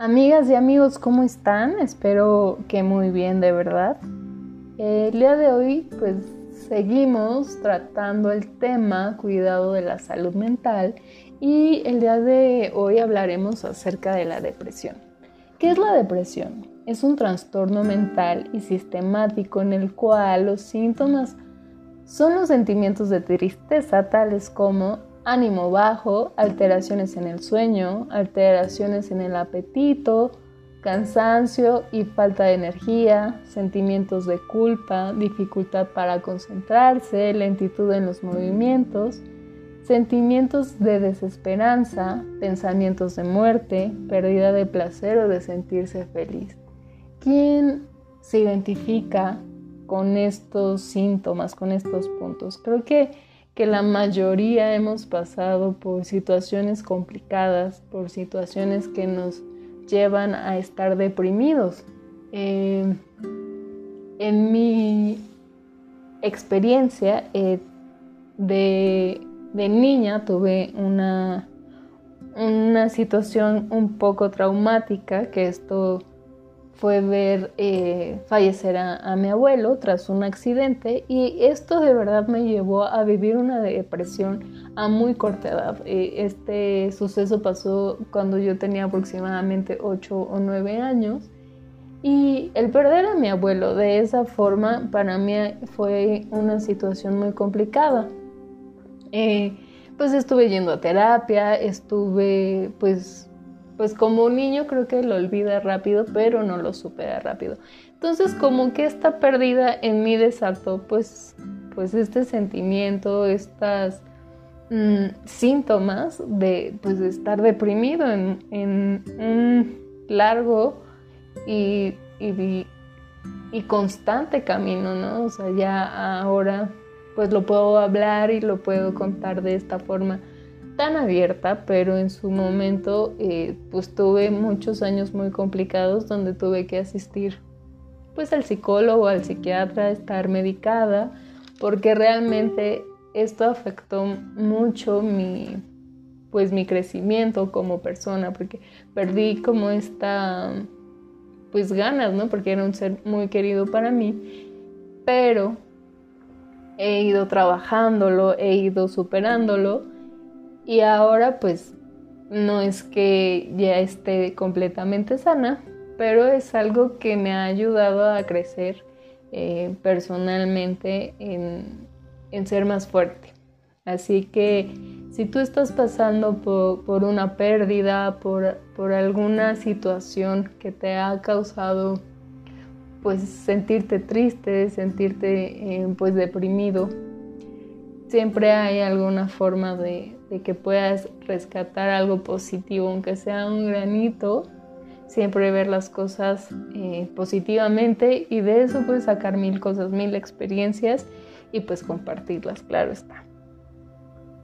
Amigas y amigos, ¿cómo están? Espero que muy bien, de verdad. El día de hoy, pues seguimos tratando el tema cuidado de la salud mental y el día de hoy hablaremos acerca de la depresión. ¿Qué es la depresión? Es un trastorno mental y sistemático en el cual los síntomas son los sentimientos de tristeza tales como ánimo bajo, alteraciones en el sueño, alteraciones en el apetito, cansancio y falta de energía, sentimientos de culpa, dificultad para concentrarse, lentitud en los movimientos, sentimientos de desesperanza, pensamientos de muerte, pérdida de placer o de sentirse feliz. ¿Quién se identifica con estos síntomas, con estos puntos? Creo que, que la mayoría hemos pasado por situaciones complicadas, por situaciones que nos llevan a estar deprimidos. Eh, en mi experiencia eh, de, niña tuve una, una situación un poco traumática, que esto fue ver eh, fallecer a, mi abuelo tras un accidente y esto de verdad me llevó a vivir una depresión a muy corta edad. Eh, este suceso pasó cuando yo tenía aproximadamente 8 o 9 años y el perder a mi abuelo de esa forma para mí fue una situación muy complicada. Eh, pues estuve yendo a terapia, estuve pues pues como un niño creo que lo olvida rápido, pero no lo supera rápido. Entonces como que esta pérdida en mí desató pues, pues este sentimiento, estas mm, síntomas de, pues, de estar deprimido en, un largo y, y, y constante camino, ¿no? O sea, ya ahora pues lo puedo hablar y lo puedo contar de esta forma tan abierta, pero en su momento eh, pues tuve muchos años muy complicados donde tuve que asistir pues al psicólogo, al psiquiatra, estar medicada, porque realmente esto afectó mucho mi pues mi crecimiento como persona, porque perdí como esta pues ganas, ¿no? Porque era un ser muy querido para mí, pero he ido trabajándolo, he ido superándolo y ahora pues no es que ya esté completamente sana, pero es algo que me ha ayudado a crecer eh, personalmente en, ser más fuerte. Así que si tú estás pasando por, una pérdida, por, por, alguna situación que te ha causado pues sentirte triste, sentirte eh, pues deprimido, siempre hay alguna forma de, que puedas rescatar algo positivo, aunque sea un granito, siempre ver las cosas eh, positivamente y de eso puedes sacar mil cosas, mil experiencias y pues compartirlas, claro está.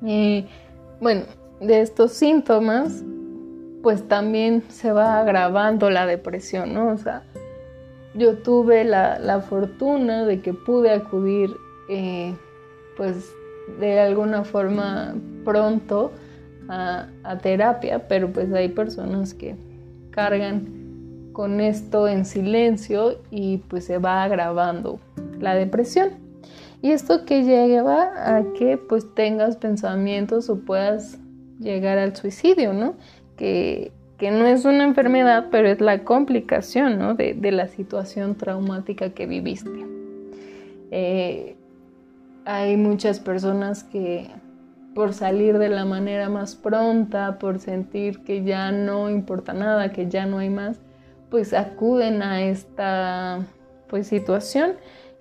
bueno, de estos síntomas, pues también se va agravando la depresión, ¿no? O sea, yo tuve la, fortuna de que pude acudir eh, pues de alguna forma pronto a, terapia, pero pues hay personas que cargan con esto en silencio y pues se va agravando la depresión. Y esto que lleva a que pues tengas pensamientos o puedas llegar al suicidio, ¿no? Que, no es una enfermedad, pero es la complicación, ¿no? De, la situación traumática que viviste. Eh, hay muchas personas que por salir de la manera más pronta, por sentir que ya no importa nada, que ya no hay más, pues acuden a esta pues situación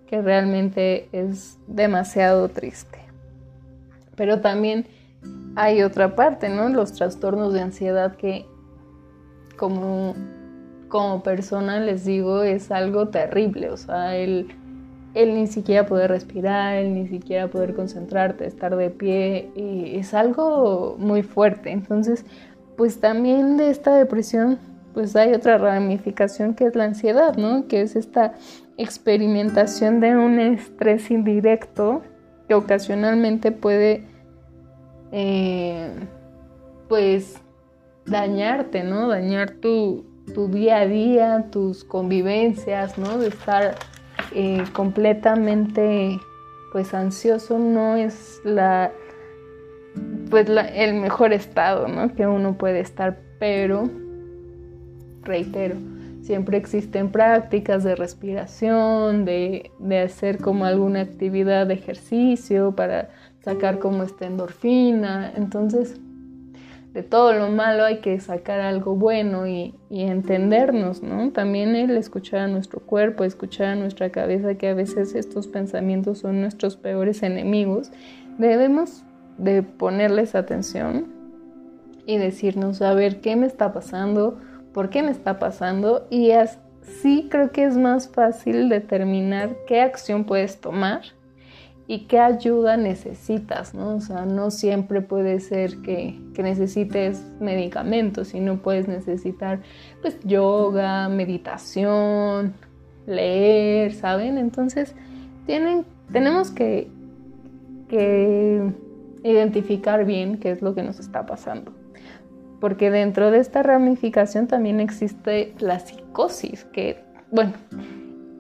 que realmente es demasiado triste. Pero también hay otra parte, ¿no? Los trastornos de ansiedad que como, como persona les digo es algo terrible, o sea, el el ni siquiera poder respirar, el ni siquiera poder concentrarte, estar de pie, es algo muy fuerte. Entonces, pues también de esta depresión, pues hay otra ramificación que es la ansiedad, ¿no? Que es esta experimentación de un estrés indirecto que ocasionalmente puede, eh, pues, dañarte, ¿no? Dañar tu, tu día a día, tus convivencias, ¿no? De estar eh, completamente pues ansioso no es la pues el mejor estado ¿no? que uno puede estar, pero reitero, siempre existen prácticas de respiración, de, de hacer como alguna actividad de ejercicio para sacar como esta endorfina, entonces de todo lo malo hay que sacar algo bueno y, entendernos, ¿no? También el escuchar a nuestro cuerpo, escuchar a nuestra cabeza, que a veces estos pensamientos son nuestros peores enemigos, debemos de ponerles atención y decirnos, a ver, ¿qué me está pasando? ¿Por qué me está pasando? Y así creo que es más fácil determinar qué acción puedes tomar y qué ayuda necesitas, ¿no? O sea, no siempre puede ser que, necesites medicamentos, sino puedes necesitar pues yoga, meditación, leer, ¿saben? Entonces, tienen, tenemos que, que identificar bien qué es lo que nos está pasando. Porque dentro de esta ramificación también existe la psicosis, que, bueno,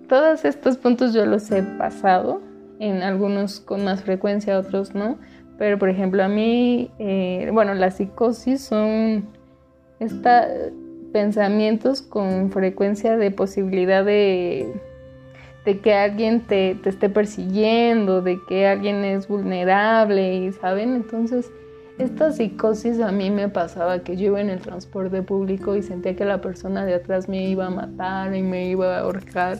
todos estos puntos yo los he pasado, en algunos con más frecuencia, otros no. Pero por ejemplo a mí, eh, bueno, la psicosis son esta, pensamientos con frecuencia de posibilidad de, de que alguien te, te, esté persiguiendo, de que alguien es vulnerable, ¿saben? Entonces, esta psicosis a mí me pasaba que yo iba en el transporte público y sentía que la persona de atrás me iba a matar y me iba a ahorcar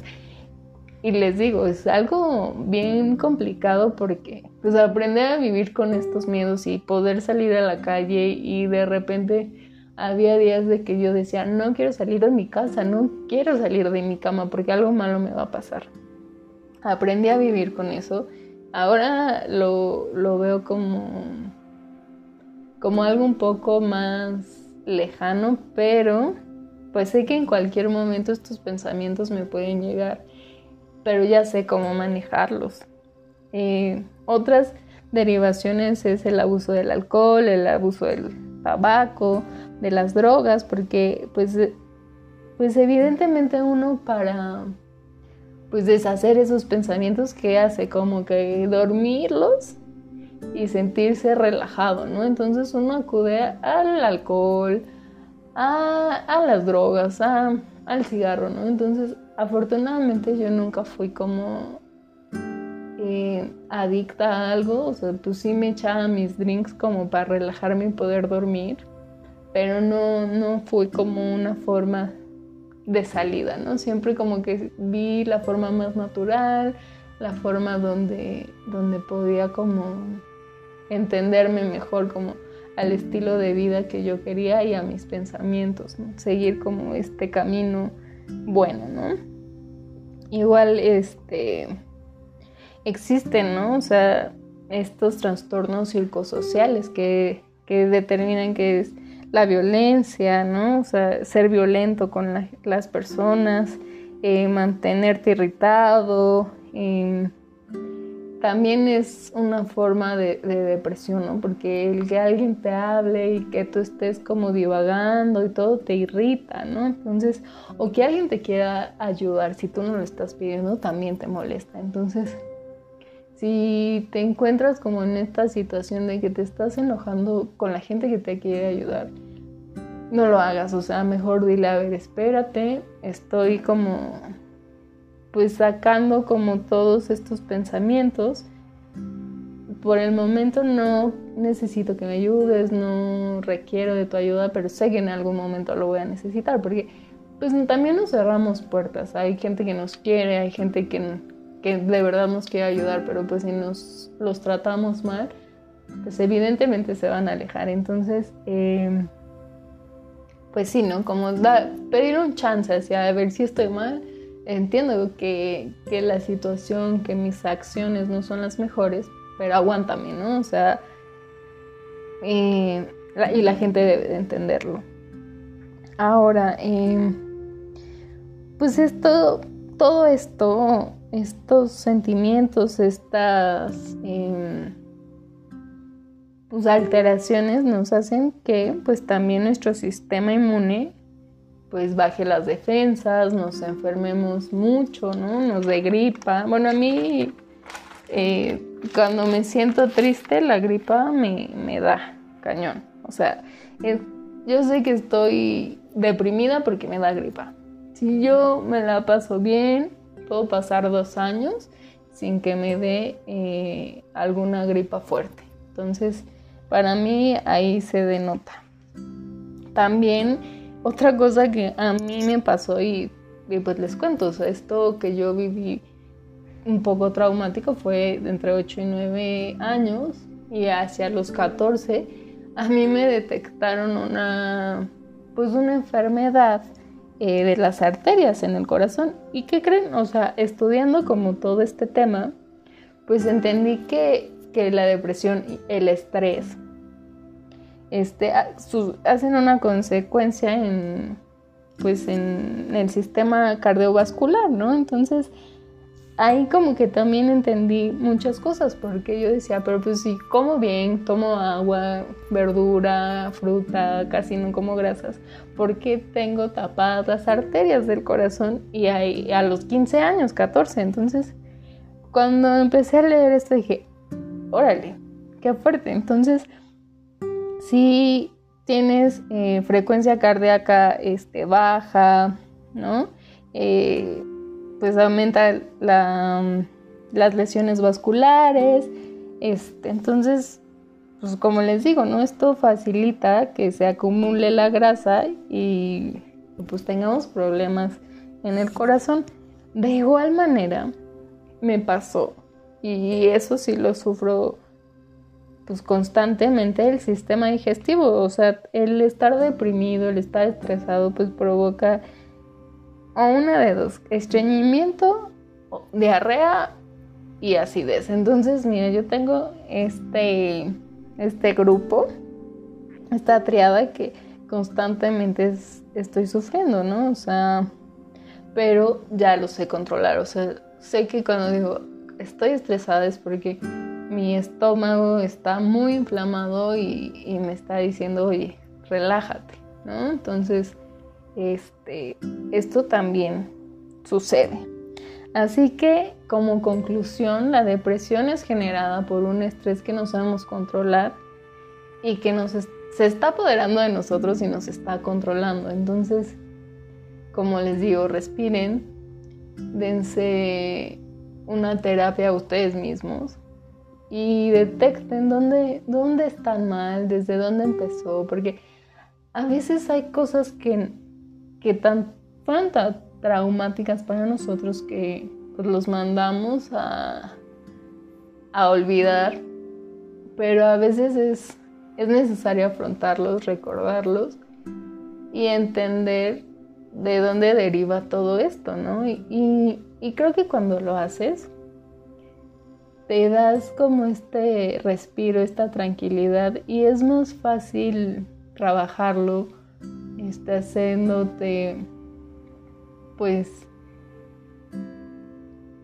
y les digo, es algo bien complicado porque pues aprender a vivir con estos miedos y poder salir a la calle y de repente había días de que yo decía, no quiero salir de mi casa, no quiero salir de mi cama porque algo malo me va a pasar. Aprendí a vivir con eso. Ahora lo, lo veo como, como algo un poco más lejano, pero pues sé que en cualquier momento estos pensamientos me pueden llegar pero ya sé cómo manejarlos. Eh, otras derivaciones es el abuso del alcohol, el abuso del tabaco, de las drogas, porque pues, pues evidentemente uno para pues deshacer esos pensamientos que hace como que dormirlos y sentirse relajado, ¿no? Entonces uno acude al alcohol, a, a las drogas, a, al cigarro, ¿no? Entonces afortunadamente yo nunca fui como eh, adicta a algo, o sea, pues sí me echaba mis drinks como para relajarme y poder dormir, pero no, no fui como una forma de salida, ¿no? Siempre como que vi la forma más natural, la forma donde, donde podía como entenderme mejor como al estilo de vida que yo quería y a mis pensamientos, ¿no? Seguir como este camino bueno, ¿no? Igual, este, existen, ¿no? O sea, estos trastornos psicosociales que, que determinan que es la violencia, ¿no? O sea, ser violento con las personas, eh, mantenerte irritado, eh, también es una forma de, depresión, ¿no? Porque el que alguien te hable y que tú estés como divagando y todo te irrita, ¿no? Entonces, o que alguien te quiera ayudar si tú no lo estás pidiendo, también te molesta. Entonces, si te encuentras como en esta situación de que te estás enojando con la gente que te quiere ayudar, no lo hagas, o sea, mejor dile, a ver, espérate, estoy como pues sacando como todos estos pensamientos. Por el momento no necesito que me ayudes, no requiero de tu ayuda, pero sé que en algún momento lo voy a necesitar, porque pues también nos cerramos puertas. Hay gente que nos quiere, hay gente que, que de verdad nos quiere ayudar, pero pues si nos los tratamos mal, pues evidentemente se van a alejar. Entonces, em, pues sí, ¿no? Como pedir un chance hacia ver si estoy mal entiendo que, la situación, que mis acciones no son las mejores, pero aguántame, ¿no? O sea, y la gente debe de entenderlo. Ahora, em, pues esto, todo esto, estos sentimientos, estas em, pues alteraciones nos hacen que pues también nuestro sistema inmune pues baje las defensas, nos enfermemos mucho, ¿no? Nos dé gripa. Bueno, a mí eh, cuando me siento triste, la gripa me, me da cañón. O sea, yo sé que estoy deprimida porque me da gripa. Si yo me la paso bien, puedo pasar dos años sin que me dé eh, alguna gripa fuerte. Entonces, para mí ahí se denota. También otra cosa que a mí me pasó y, pues les cuento, esto que yo viví un poco traumático fue entre 8 y 9 años y hacia los 14 a mí me detectaron una pues una enfermedad eh, de las arterias en el corazón. Y qué creen, o sea, estudiando como todo este tema, pues entendí que, que la depresión y el estrés este, hacen una consecuencia en, pues en el sistema cardiovascular, ¿no? Entonces, ahí como que también entendí muchas cosas, porque yo decía, pero pues si como bien, tomo agua, verdura, fruta, casi no como grasas, ¿por qué tengo tapadas las arterias del corazón? Y a los 15 años, 14, entonces, cuando empecé a leer esto dije, órale, qué fuerte, entonces si tienes eh, frecuencia cardíaca este, baja, ¿no? Eh, pues aumenta las lesiones vasculares. Este, entonces, pues como les digo, ¿no? Esto facilita que se acumule la grasa y pues tengamos problemas en el corazón. De igual manera, me pasó, y eso sí lo sufro pues constantemente el sistema digestivo, o sea, el estar deprimido, el estar estresado, pues provoca a una de dos, estreñimiento, diarrea y acidez. Entonces, mira, yo tengo este, este grupo, esta triada que constantemente estoy sufriendo, ¿no? O sea, pero ya lo sé controlar, o sea, sé que cuando digo estoy estresada es porque mi estómago está muy inflamado y, me está diciendo, oye, relájate, ¿no? Entonces, este, esto también sucede. Así que, como conclusión, la depresión es generada por un estrés que no sabemos controlar y que nos se está apoderando de nosotros y nos está controlando. Entonces, como les digo, respiren, dense una terapia a ustedes mismos y detecten dónde, dónde están mal, desde dónde empezó, porque a veces hay cosas que, que tan, tan traumáticas para nosotros que pues, los mandamos a, a olvidar, pero a veces es, es necesario afrontarlos, recordarlos y entender de dónde deriva todo esto, ¿no? y creo que cuando lo haces, te das como este respiro, esta tranquilidad y es más fácil trabajarlo, está haciéndote pues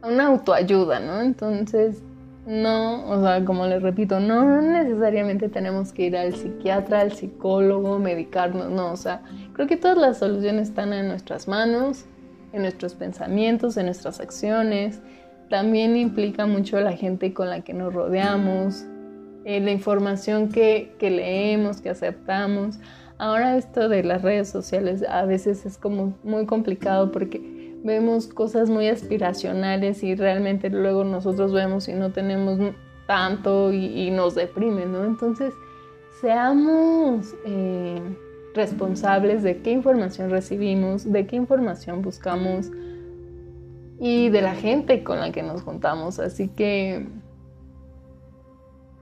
una autoayuda, ¿no? Entonces, no, o sea, como les repito, no necesariamente tenemos que ir al psiquiatra, al psicólogo, medicarnos, no, o sea, creo que todas las soluciones están en nuestras manos, en nuestros pensamientos, en nuestras acciones, también implica mucho la gente con la que nos rodeamos, eh, la información que, leemos, que aceptamos. Ahora esto de las redes sociales a veces es como muy complicado porque vemos cosas muy aspiracionales y realmente luego nosotros vemos y no tenemos tanto y, nos deprime, ¿no? Entonces, seamos eh, responsables de qué información recibimos, de qué información buscamos, y de la gente con la que nos juntamos. Así que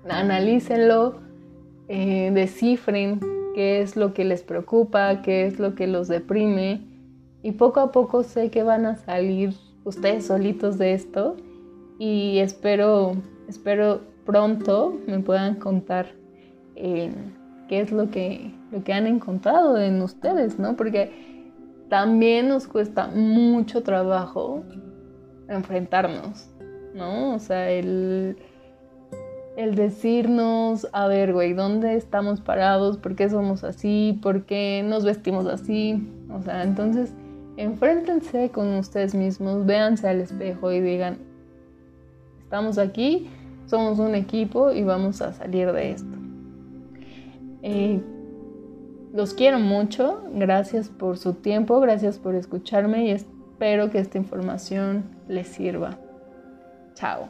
analícenlo, eh, descifren qué es lo que les preocupa, qué es lo que los deprime y poco a poco sé que van a salir ustedes solitos de esto y espero, espero pronto me puedan contar eh, qué es lo que, lo que han encontrado en ustedes, ¿no? Porque también nos cuesta mucho trabajo enfrentarnos, ¿no? O sea, el, el decirnos, a ver, güey, ¿dónde estamos parados? ¿Por qué somos así? ¿Por qué nos vestimos así? O sea, entonces, enfréntense con ustedes mismos, véanse al espejo y digan, estamos aquí, somos un equipo y vamos a salir de esto. Eh, los quiero mucho, gracias por su tiempo, gracias por escucharme y espero que esta información les sirva. Chao.